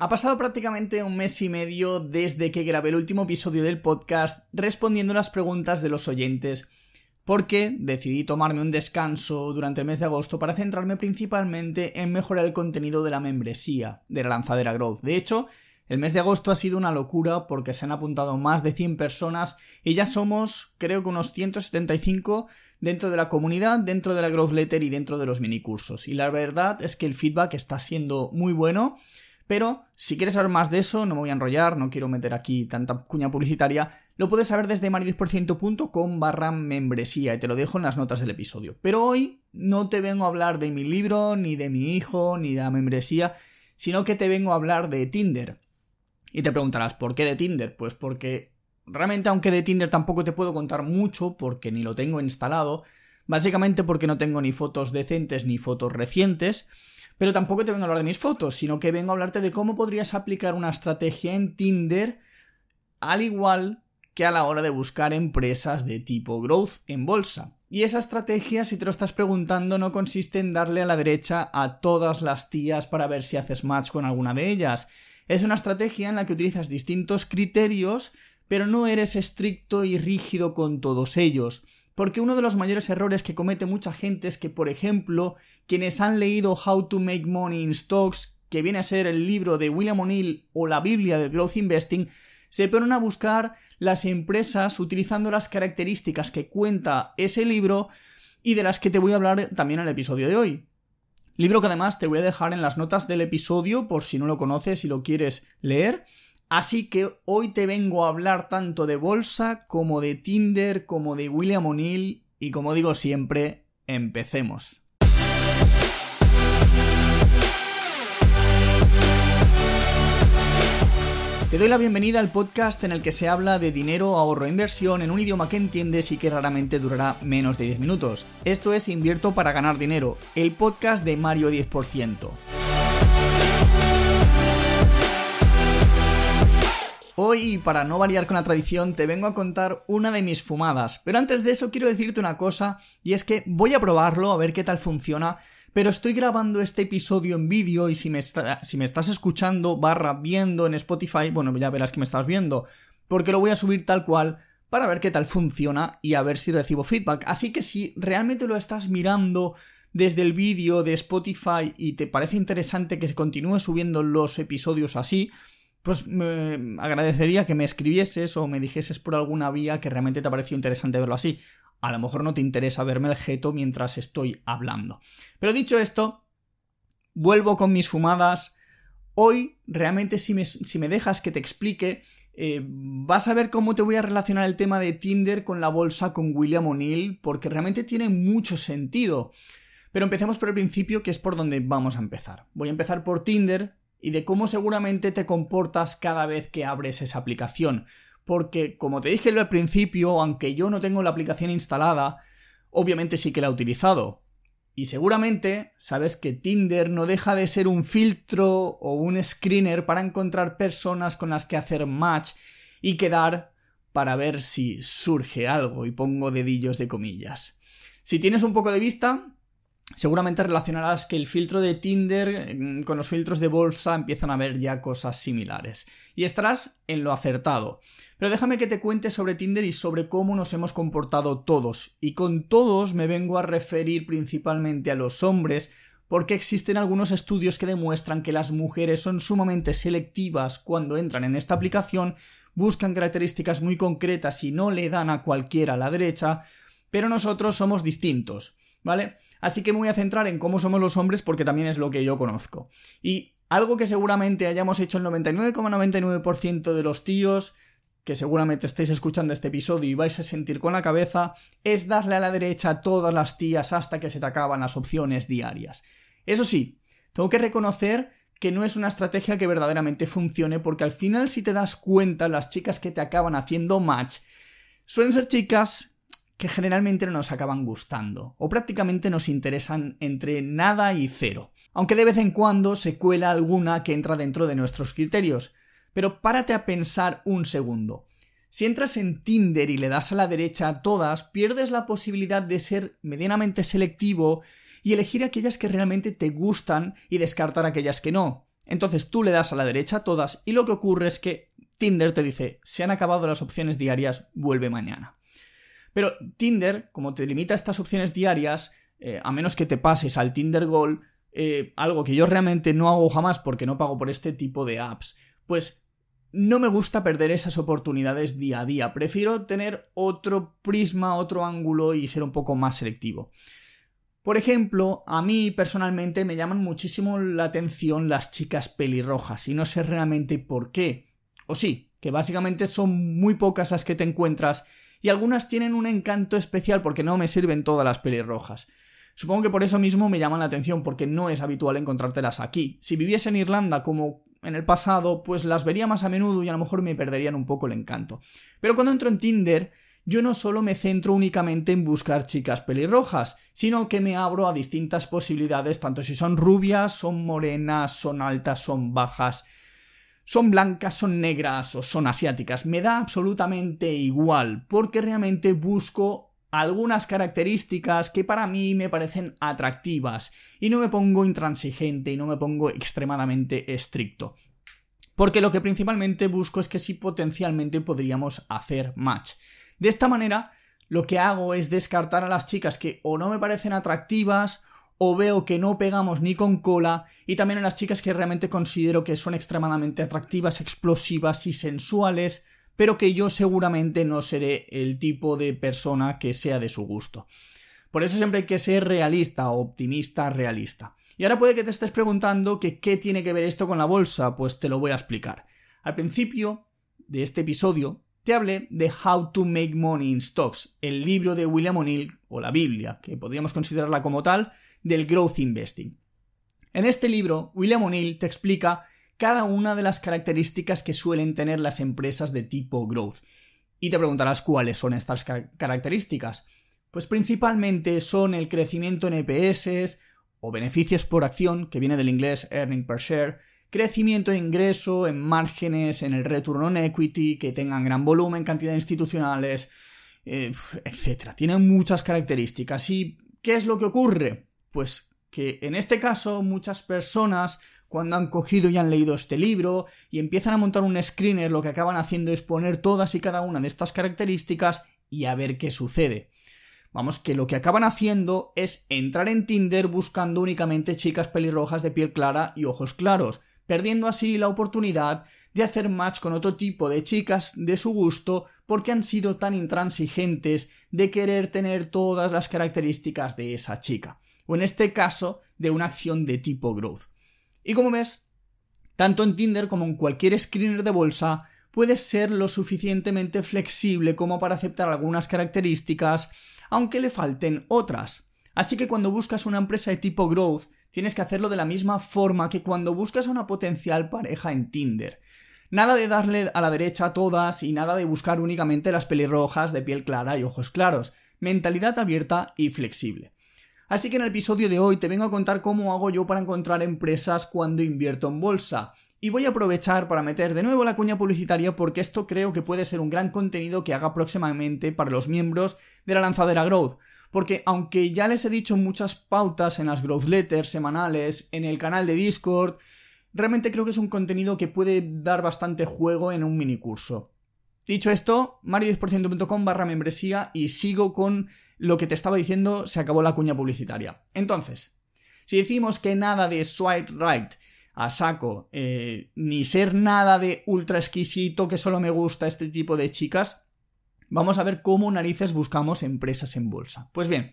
Ha pasado prácticamente un mes y medio desde que grabé el último episodio del podcast respondiendo las preguntas de los oyentes, porque decidí tomarme un descanso durante el mes de agosto para centrarme principalmente en mejorar el contenido de la membresía de la lanzadera Growth. De hecho, el mes de agosto ha sido una locura porque se han apuntado más de 100 personas y ya somos creo que unos 175 dentro de la comunidad, dentro de la Growth Letter y dentro de los minicursos. Y la verdad es que el feedback está siendo muy bueno pero si quieres saber más de eso, no me voy a enrollar, no quiero meter aquí tanta cuña publicitaria, lo puedes saber desde maridisporciento.com barra membresía y te lo dejo en las notas del episodio. Pero hoy no te vengo a hablar de mi libro, ni de mi hijo, ni de la membresía, sino que te vengo a hablar de Tinder. Y te preguntarás, ¿por qué de Tinder? Pues porque realmente aunque de Tinder tampoco te puedo contar mucho porque ni lo tengo instalado, básicamente porque no tengo ni fotos decentes ni fotos recientes, pero tampoco te vengo a hablar de mis fotos, sino que vengo a hablarte de cómo podrías aplicar una estrategia en Tinder al igual que a la hora de buscar empresas de tipo growth en bolsa. Y esa estrategia, si te lo estás preguntando, no consiste en darle a la derecha a todas las tías para ver si haces match con alguna de ellas. Es una estrategia en la que utilizas distintos criterios, pero no eres estricto y rígido con todos ellos. Porque uno de los mayores errores que comete mucha gente es que, por ejemplo, quienes han leído How to Make Money in Stocks, que viene a ser el libro de William O'Neill o la Biblia del Growth Investing, se ponen a buscar las empresas utilizando las características que cuenta ese libro y de las que te voy a hablar también en el episodio de hoy. Libro que además te voy a dejar en las notas del episodio por si no lo conoces y lo quieres leer. Así que hoy te vengo a hablar tanto de bolsa como de Tinder, como de William O'Neill y como digo siempre, empecemos. Te doy la bienvenida al podcast en el que se habla de dinero, ahorro e inversión en un idioma que entiendes y que raramente durará menos de 10 minutos. Esto es Invierto para ganar dinero, el podcast de Mario 10%. Hoy, para no variar con la tradición, te vengo a contar una de mis fumadas. Pero antes de eso quiero decirte una cosa, y es que voy a probarlo, a ver qué tal funciona, pero estoy grabando este episodio en vídeo y si me, estás escuchando barra viendo en Spotify, bueno, ya verás que me estás viendo, porque lo voy a subir tal cual para ver qué tal funciona y a ver si recibo feedback. Así que si realmente lo estás mirando desde el vídeo de Spotify y te parece interesante que se continúe subiendo los episodios así, pues me agradecería que me escribieses o me dijeses por alguna vía que realmente te ha parecido interesante verlo así. A lo mejor no te interesa verme el jeto mientras estoy hablando. Pero dicho esto, vuelvo con mis fumadas. Hoy, realmente, si me, si me dejas que te explique, eh, vas a ver cómo te voy a relacionar el tema de Tinder con la bolsa con William O'Neill, porque realmente tiene mucho sentido. Pero empecemos por el principio, que es por donde vamos a empezar. Voy a empezar por Tinder, y de cómo seguramente te comportas cada vez que abres esa aplicación. Porque, como te dije al principio, aunque yo no tengo la aplicación instalada, obviamente sí que la he utilizado. Y seguramente sabes que Tinder no deja de ser un filtro o un screener para encontrar personas con las que hacer match y quedar para ver si surge algo, y pongo dedillos de comillas. Si tienes un poco de vista, seguramente relacionarás que el filtro de Tinder mm, con los filtros de bolsa empiezan a ver ya cosas similares. Y estarás en lo acertado. Pero déjame que te cuente sobre Tinder y sobre cómo nos hemos comportado todos. Y con todos me vengo a referir principalmente a los hombres, porque existen algunos estudios que demuestran que las mujeres son sumamente selectivas cuando entran en esta aplicación, buscan características muy concretas y no le dan a cualquiera a la derecha, pero nosotros somos distintos, ¿vale? Así que me voy a centrar en cómo somos los hombres porque también es lo que yo conozco. Y algo que seguramente hayamos hecho el 99,99% de los tíos que seguramente estéis escuchando este episodio y vais a sentir con la cabeza, es darle a la derecha a todas las tías hasta que se te acaban las opciones diarias. Eso sí, tengo que reconocer que no es una estrategia que verdaderamente funcione porque al final si te das cuenta las chicas que te acaban haciendo match suelen ser chicas que generalmente no nos acaban gustando, o prácticamente nos interesan entre nada y cero, aunque de vez en cuando se cuela alguna que entra dentro de nuestros criterios. Pero párate a pensar un segundo. Si entras en Tinder y le das a la derecha a todas, pierdes la posibilidad de ser medianamente selectivo y elegir aquellas que realmente te gustan y descartar aquellas que no. Entonces tú le das a la derecha todas y lo que ocurre es que Tinder te dice, se han acabado las opciones diarias, vuelve mañana. Pero Tinder, como te limita estas opciones diarias, eh, a menos que te pases al Tinder Gold, eh, algo que yo realmente no hago jamás porque no pago por este tipo de apps, pues no me gusta perder esas oportunidades día a día. Prefiero tener otro prisma, otro ángulo y ser un poco más selectivo. Por ejemplo, a mí personalmente me llaman muchísimo la atención las chicas pelirrojas y no sé realmente por qué. O sí, que básicamente son muy pocas las que te encuentras y algunas tienen un encanto especial porque no me sirven todas las pelirrojas. Supongo que por eso mismo me llaman la atención porque no es habitual encontrártelas aquí. Si viviese en Irlanda como en el pasado, pues las vería más a menudo y a lo mejor me perderían un poco el encanto. Pero cuando entro en Tinder, yo no solo me centro únicamente en buscar chicas pelirrojas, sino que me abro a distintas posibilidades, tanto si son rubias, son morenas, son altas, son bajas, son blancas, son negras o son asiáticas. Me da absolutamente igual, porque realmente busco algunas características que para mí me parecen atractivas y no me pongo intransigente y no me pongo extremadamente estricto. Porque lo que principalmente busco es que si potencialmente podríamos hacer match. De esta manera, lo que hago es descartar a las chicas que o no me parecen atractivas o veo que no pegamos ni con cola y también a las chicas que realmente considero que son extremadamente atractivas, explosivas y sensuales, pero que yo seguramente no seré el tipo de persona que sea de su gusto. Por eso siempre hay que ser realista, optimista, realista. Y ahora puede que te estés preguntando que qué tiene que ver esto con la bolsa, pues te lo voy a explicar. Al principio de este episodio te hablé de How to Make Money in Stocks, el libro de William O'Neill, o la Biblia, que podríamos considerarla como tal, del Growth Investing. En este libro, William O'Neill te explica cada una de las características que suelen tener las empresas de tipo growth. Y te preguntarás cuáles son estas características. Pues principalmente son el crecimiento en EPS o beneficios por acción, que viene del inglés earning per share, crecimiento en ingreso, en márgenes, en el return on equity, que tengan gran volumen, cantidad de institucionales, eh, etc. Tienen muchas características. ¿Y qué es lo que ocurre? Pues que en este caso muchas personas cuando han cogido y han leído este libro y empiezan a montar un screener, lo que acaban haciendo es poner todas y cada una de estas características y a ver qué sucede. Vamos, que lo que acaban haciendo es entrar en Tinder buscando únicamente chicas pelirrojas de piel clara y ojos claros, perdiendo así la oportunidad de hacer match con otro tipo de chicas de su gusto porque han sido tan intransigentes de querer tener todas las características de esa chica, o en este caso de una acción de tipo growth. Y como ves, tanto en Tinder como en cualquier screener de bolsa, puedes ser lo suficientemente flexible como para aceptar algunas características, aunque le falten otras. Así que cuando buscas una empresa de tipo growth, tienes que hacerlo de la misma forma que cuando buscas a una potencial pareja en Tinder. Nada de darle a la derecha a todas y nada de buscar únicamente las pelirrojas de piel clara y ojos claros. Mentalidad abierta y flexible. Así que en el episodio de hoy te vengo a contar cómo hago yo para encontrar empresas cuando invierto en bolsa. Y voy a aprovechar para meter de nuevo la cuña publicitaria porque esto creo que puede ser un gran contenido que haga próximamente para los miembros de la lanzadera Growth porque aunque ya les he dicho muchas pautas en las growth letters semanales, en el canal de Discord, realmente creo que es un contenido que puede dar bastante juego en un minicurso. Dicho esto, mario10%.com barra membresía y sigo con lo que te estaba diciendo, se acabó la cuña publicitaria. Entonces, si decimos que nada de swipe right a saco, eh, ni ser nada de ultra exquisito que solo me gusta este tipo de chicas, vamos a ver cómo narices buscamos empresas en bolsa. Pues bien,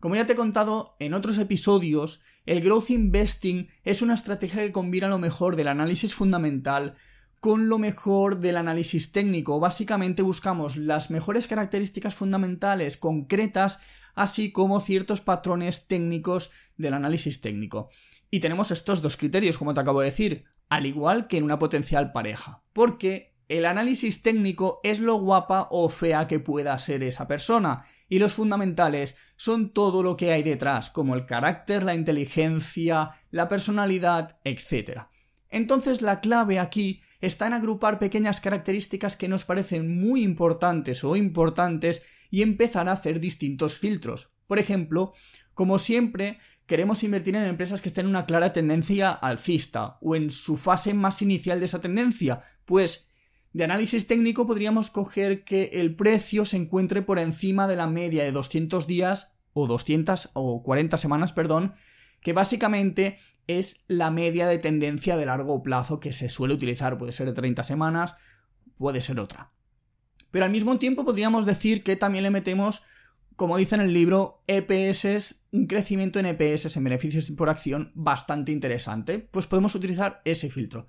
como ya te he contado en otros episodios, el growth investing es una estrategia que combina lo mejor del análisis fundamental con lo mejor del análisis técnico. Básicamente buscamos las mejores características fundamentales concretas, así como ciertos patrones técnicos del análisis técnico. Y tenemos estos dos criterios, como te acabo de decir, al igual que en una potencial pareja. Porque el análisis técnico es lo guapa o fea que pueda ser esa persona, y los fundamentales son todo lo que hay detrás, como el carácter, la inteligencia, la personalidad, etc. Entonces la clave aquí está en agrupar pequeñas características que nos parecen muy importantes o importantes y empezar a hacer distintos filtros. Por ejemplo, como siempre, queremos invertir en empresas que estén en una clara tendencia alcista o en su fase más inicial de esa tendencia, pues de análisis técnico podríamos coger que el precio se encuentre por encima de la media de 200 días o 200 o 40 semanas, perdón, que básicamente es la media de tendencia de largo plazo que se suele utilizar, puede ser de 30 semanas, puede ser otra. Pero al mismo tiempo podríamos decir que también le metemos como dice en el libro, EPS, un crecimiento en EPS, en beneficios por acción, bastante interesante, pues podemos utilizar ese filtro.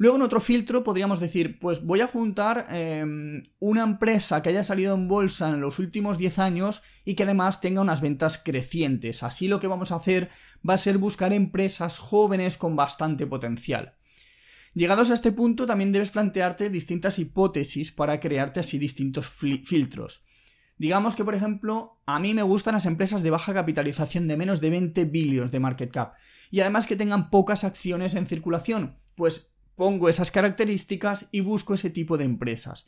Luego en otro filtro podríamos decir, pues voy a juntar em, una empresa que haya salido en bolsa en los últimos 10 años y que además tenga unas ventas crecientes. Así lo que vamos a hacer va a ser buscar empresas jóvenes con bastante potencial. Llegados a este punto también debes plantearte distintas hipótesis para crearte así distintos filtros. Digamos que, por ejemplo, a mí me gustan las empresas de baja capitalización de menos de 20 billones de market cap y además que tengan pocas acciones en circulación, pues pongo esas características y busco ese tipo de empresas.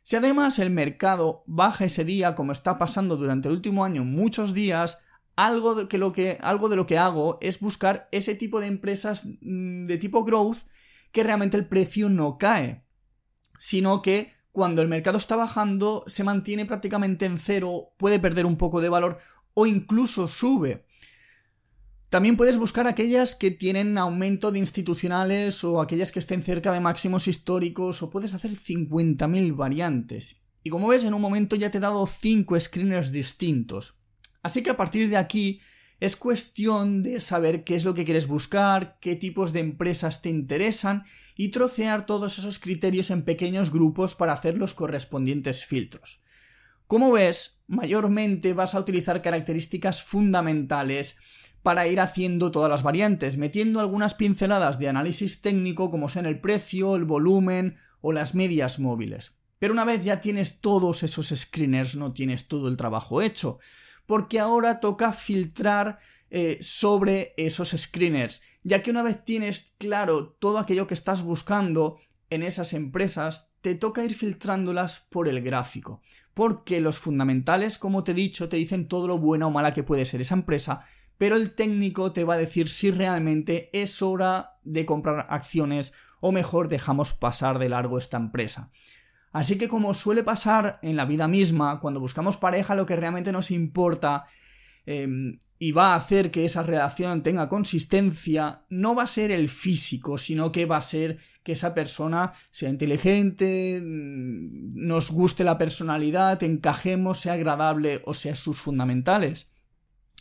Si además el mercado baja ese día, como está pasando durante el último año muchos días, algo de, lo que, algo de lo que hago es buscar ese tipo de empresas mm, de tipo growth que realmente el precio no cae, sino que cuando el mercado está bajando se mantiene prácticamente en cero, puede perder un poco de valor o incluso sube. También puedes buscar aquellas que tienen aumento de institucionales o aquellas que estén cerca de máximos históricos o puedes hacer 50.000 variantes. Y como ves en un momento ya te he dado 5 screeners distintos. Así que a partir de aquí es cuestión de saber qué es lo que quieres buscar, qué tipos de empresas te interesan y trocear todos esos criterios en pequeños grupos para hacer los correspondientes filtros. Como ves, mayormente vas a utilizar características fundamentales para ir haciendo todas las variantes, metiendo algunas pinceladas de análisis técnico como son el precio, el volumen o las medias móviles. Pero una vez ya tienes todos esos screeners, no tienes todo el trabajo hecho porque ahora toca filtrar eh, sobre esos screeners, ya que una vez tienes claro todo aquello que estás buscando en esas empresas, te toca ir filtrándolas por el gráfico, porque los fundamentales, como te he dicho, te dicen todo lo buena o mala que puede ser esa empresa, pero el técnico te va a decir si realmente es hora de comprar acciones o mejor dejamos pasar de largo esta empresa. Así que como suele pasar en la vida misma, cuando buscamos pareja lo que realmente nos importa em, y va a hacer que esa relación tenga consistencia, no va a ser el físico, sino que va a ser que esa persona sea inteligente, mm, nos guste la personalidad, encajemos, sea agradable o sea sus fundamentales.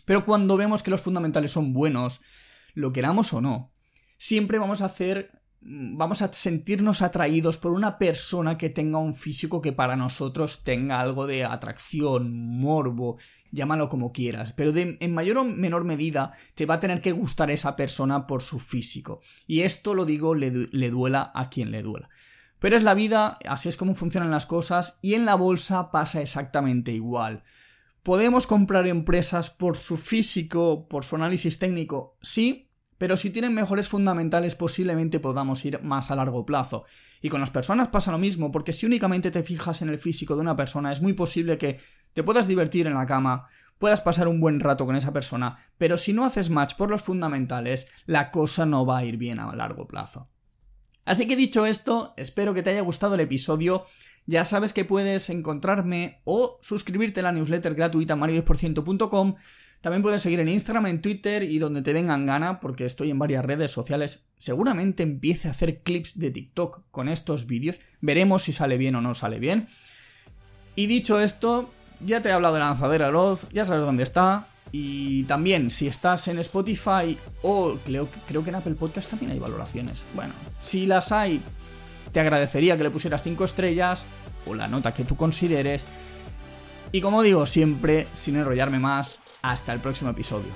Pero cuando vemos que los fundamentales son buenos, lo queramos o no, siempre vamos a hacer vamos a sentirnos atraídos por una persona que tenga un físico que para nosotros tenga algo de atracción, morbo, llámalo como quieras, pero en mayor o menor medida te va a tener que gustar esa persona por su físico. Y esto lo digo, le, le duela a quien le duela. Pero es la vida, así es como funcionan las cosas, y en la bolsa pasa exactamente igual. ¿Podemos comprar empresas por su físico, por su análisis técnico? Sí, pero si tienen mejores fundamentales posiblemente podamos ir más a largo plazo. Y con las personas pasa lo mismo, porque si únicamente te fijas en el físico de una persona es muy posible que te puedas divertir en la cama, puedas pasar un buen rato con esa persona, pero si no haces match por los fundamentales, la cosa no va a ir bien a largo plazo. Así que dicho esto, espero que te haya gustado el episodio. Ya sabes que puedes encontrarme o suscribirte a la newsletter gratuita mario10%.com también puedes seguir en Instagram, en Twitter y donde te vengan gana, porque estoy en varias redes sociales. Seguramente empiece a hacer clips de TikTok con estos vídeos. Veremos si sale bien o no sale bien. Y dicho esto, ya te he hablado de Lanzadera Roth, ya sabes dónde está. Y también, si estás en Spotify o creo, creo que en Apple Podcast también hay valoraciones. Bueno, si las hay, te agradecería que le pusieras 5 estrellas o la nota que tú consideres. Y como digo siempre, sin enrollarme más, hasta el próximo episodio.